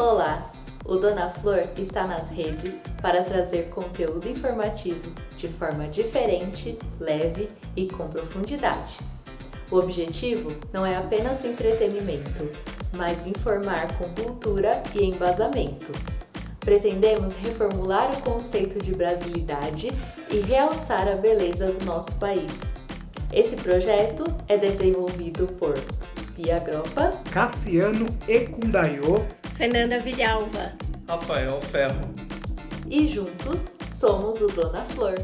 Olá! O Dona Flor está nas redes para trazer conteúdo informativo de forma diferente, leve e com profundidade. O objetivo não é apenas o entretenimento, mas informar com cultura e embasamento. Pretendemos reformular o conceito de brasilidade e realçar a beleza do nosso país. Esse projeto é desenvolvido por Pia Gropa, Cassiano Ecundaiô, Fernanda Vilhalva, Rafael Ferro. E juntos somos o Dona Flor.